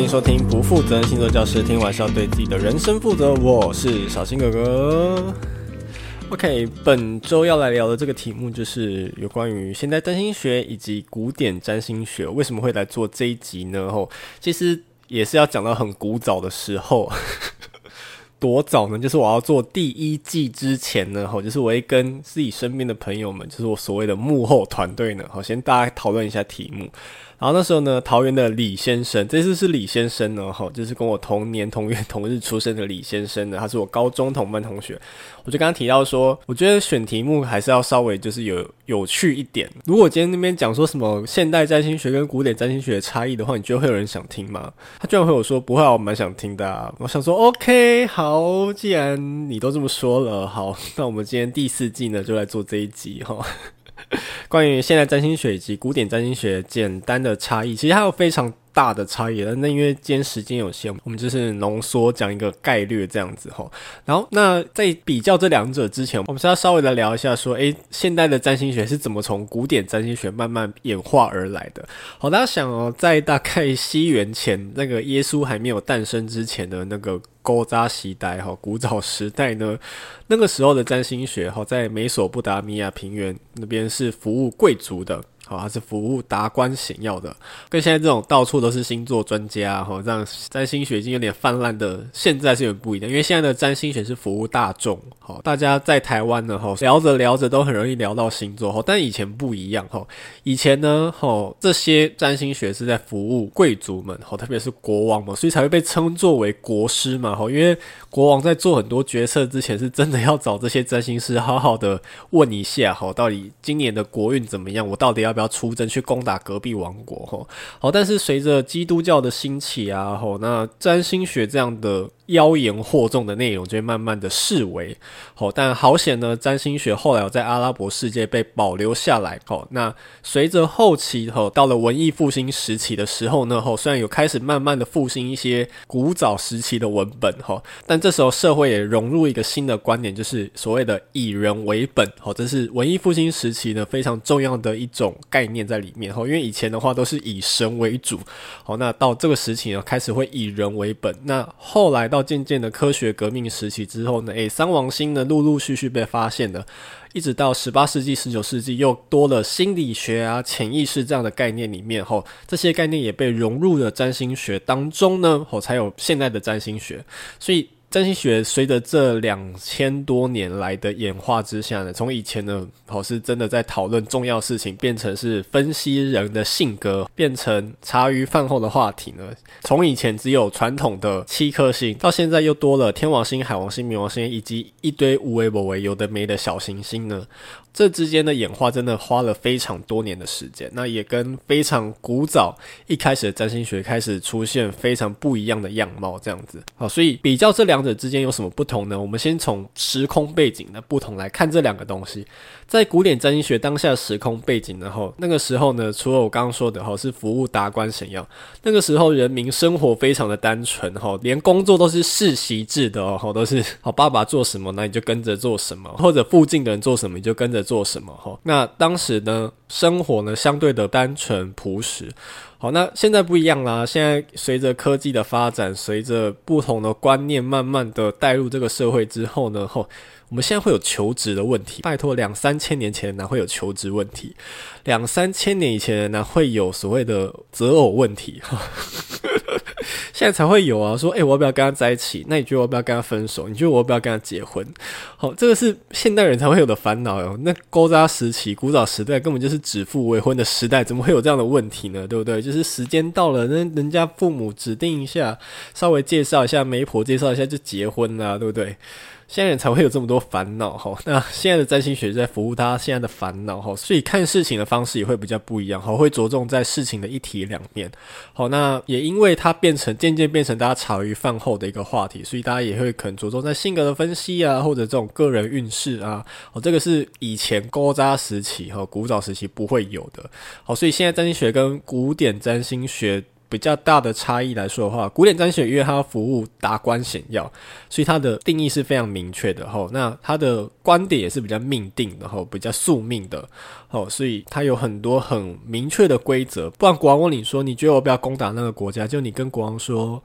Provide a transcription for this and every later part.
欢迎收听不负责任星座教室，听完是要对自己的人生负责。我是小新哥哥。OK，本周要来聊的这个题目就是有关于现代占星学以及古典占星学。为什么会来做这一集呢？吼，其实也是要讲到很古早的时候。多早呢？就是我要做第一季之前呢，吼，就是我会跟自己身边的朋友们，就是我所谓的幕后团队呢，好，先大家讨论一下题目。然后那时候呢，桃园的李先生，这次是李先生呢，哈，就是跟我同年同月同日出生的李先生呢，他是我高中同班同学。我就刚刚提到说，我觉得选题目还是要稍微就是有有趣一点。如果今天那边讲说什么现代占星学跟古典占星学的差异的话，你觉得会有人想听吗？他居然回我说不会，我蛮想听的。我想说，OK，好，既然你都这么说了，好，那我们今天第四季呢，就来做这一集哈。关于现代占星学以及古典占星学简单的差异，其实还有非常大的差异了。那因为今天时间有限，我们就是浓缩讲一个概略这样子齁。然后，那在比较这两者之前，我们是要稍微的聊一下说，诶，现代的占星学是怎么从古典占星学慢慢演化而来的？好，大家想哦，在大概西元前那个耶稣还没有诞生之前的那个。古早时代哈，古早时代呢，那个时候的占星学哈，在美索不达米亚平原那边是服务贵族的。好，还是服务达官显要的，跟现在这种到处都是星座专家哈，这样占星学已经有点泛滥的，现在是有点不一样，因为现在的占星学是服务大众，好，大家在台湾呢，哈，聊着聊着都很容易聊到星座，哈，但以前不一样，哈，以前呢，哈，这些占星学是在服务贵族们，哈，特别是国王嘛，所以才会被称作为国师嘛，哈，因为国王在做很多决策之前，是真的要找这些占星师好好的问一下，哈，到底今年的国运怎么样，我到底要不要。要出征去攻打隔壁王国，吼，好，但是随着基督教的兴起啊，吼，那占星学这样的。妖言惑众的内容就会慢慢的视为，好，但好险呢，占星学后来有在阿拉伯世界被保留下来，哦，那随着后期，吼，到了文艺复兴时期的时候呢，哦，虽然有开始慢慢的复兴一些古早时期的文本，吼，但这时候社会也融入一个新的观点，就是所谓的以人为本，哦，这是文艺复兴时期呢非常重要的一种概念在里面，哦，因为以前的话都是以神为主，好，那到这个时期呢，开始会以人为本，那后来到渐渐的科学革命时期之后呢，诶，三王星呢陆陆续续被发现了，一直到十八世纪、十九世纪又多了心理学啊、潜意识这样的概念里面后，这些概念也被融入了占星学当中呢，我才有现在的占星学，所以。占星学随着这两千多年来的演化之下呢，从以前呢，好是真的在讨论重要事情，变成是分析人的性格，变成茶余饭后的话题呢。从以前只有传统的七颗星，到现在又多了天王星、海王星、冥王星，以及一堆无为不为有的没的小行星呢。这之间的演化真的花了非常多年的时间，那也跟非常古早一开始的占星学开始出现非常不一样的样貌，这样子。好，所以比较这两两者之间有什么不同呢？我们先从时空背景的不同来看这两个东西。在古典占星学当下时空背景，然后那个时候呢，除了我刚刚说的哈，是服务达官显要，那个时候人民生活非常的单纯哈，连工作都是世袭制的哦，都是好爸爸做什么，那你就跟着做什么，或者附近的人做什么，你就跟着。做什么哈？那当时呢，生活呢相对的单纯朴实。好，那现在不一样啦。现在随着科技的发展，随着不同的观念慢慢慢的带入这个社会之后呢，吼，我们现在会有求职的问题。拜托，两三千年前哪会有求职问题？两三千年以前哪会有所谓的择偶问题？哈。现在才会有啊，说，诶、我要不要跟他在一起？那你觉得我要不要跟他分手？你觉得我要不要跟他结婚？好，这个是现代人才会有的烦恼哟。那勾扎时期、古早时代根本就是指腹为婚的时代，怎么会有这样的问题呢？对不对？就是时间到了，那人家父母指定一下，稍微介绍一下媒婆，介绍一下就结婚了，对不对？现在人才会有这么多烦恼哈，那现在的占星学在服务他现在的烦恼哈，所以看事情的方式也会比较不一样，好，会着重在事情的一体两面。好，那也因为它变成渐渐变成大家茶余饭后的一个话题，所以大家也会可能着重在性格的分析啊，或者这种个人运势啊，哦，这个是以前高扎时期和古早时期不会有的。好，所以现在占星学跟古典占星学。比较大的差异来说的话，古典占星因为它服务达官显要，所以它的定义是非常明确的吼。那它的观点也是比较命定的吼，比较宿命的吼，所以它有很多很明确的规则。不然国王问你说，你觉得我不要攻打那个国家？就你跟国王说。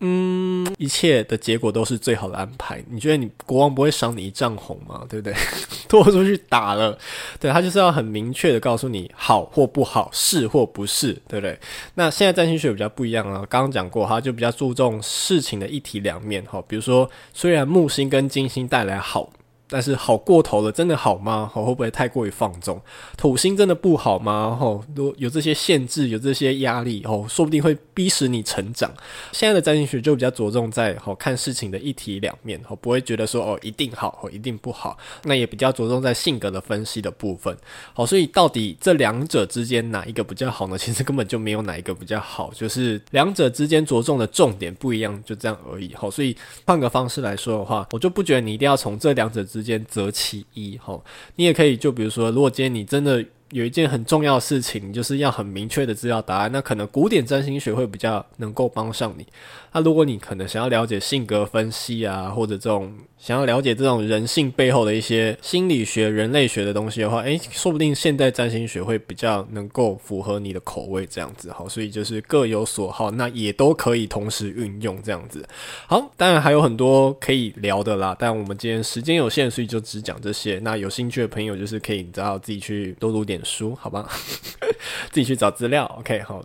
嗯，一切的结果都是最好的安排。你觉得你国王不会赏你一丈红吗？对不对？拖出去打了，对，他就是要很明确的告诉你好或不好，是或不是，对不对？那现在占星学比较不一样啊，刚刚讲过，他就比较注重事情的一体两面哈。比如说，虽然木星跟金星带来好。但是好过头了，真的好吗？会不会太过于放纵？土星真的不好吗？吼，都有这些限制，有这些压力，吼，说不定会逼使你成长。现在的占星学就比较着重在吼看事情的一体两面，吼不会觉得说哦一定好，或一定不好。那也比较着重在性格的分析的部分。好，所以到底这两者之间哪一个比较好呢？其实根本就没有哪一个比较好，就是两者之间着重的重点不一样，就这样而已。好，所以换个方式来说的话，我就不觉得你一定要从这两者之间择其一，吼，你也可以就比如说，如果今天你真的。有一件很重要的事情，就是要很明确的知道答案。那可能古典占星学会比较能够帮上你。那如果你可能想要了解性格分析啊，或者这种想要了解这种人性背后的一些心理学、人类学的东西的话，诶，说不定现代占星学会比较能够符合你的口味，这样子。好，所以就是各有所好，那也都可以同时运用这样子。好，当然还有很多可以聊的啦，但我们今天时间有限，所以就只讲这些。那有兴趣的朋友就是可以你知道自己去多读点。书好吧，自己去找资料。OK，好，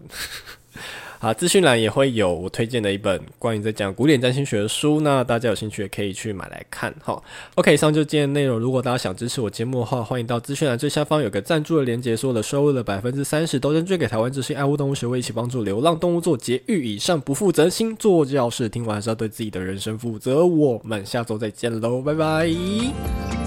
好，资讯栏也会有我推荐的一本关于在讲古典占星学的书，那大家有兴趣也可以去买来看。好，OK，以上就今天内容。如果大家想支持我节目的话，欢迎到资讯栏最下方有个赞助的连结，所有的收入的百分之三十都捐捐给台湾之星爱护动物学会，一起帮助流浪动物做节育。以上不负责星座教室，听完还是要对自己的人生负责。我们下周再见喽，拜拜。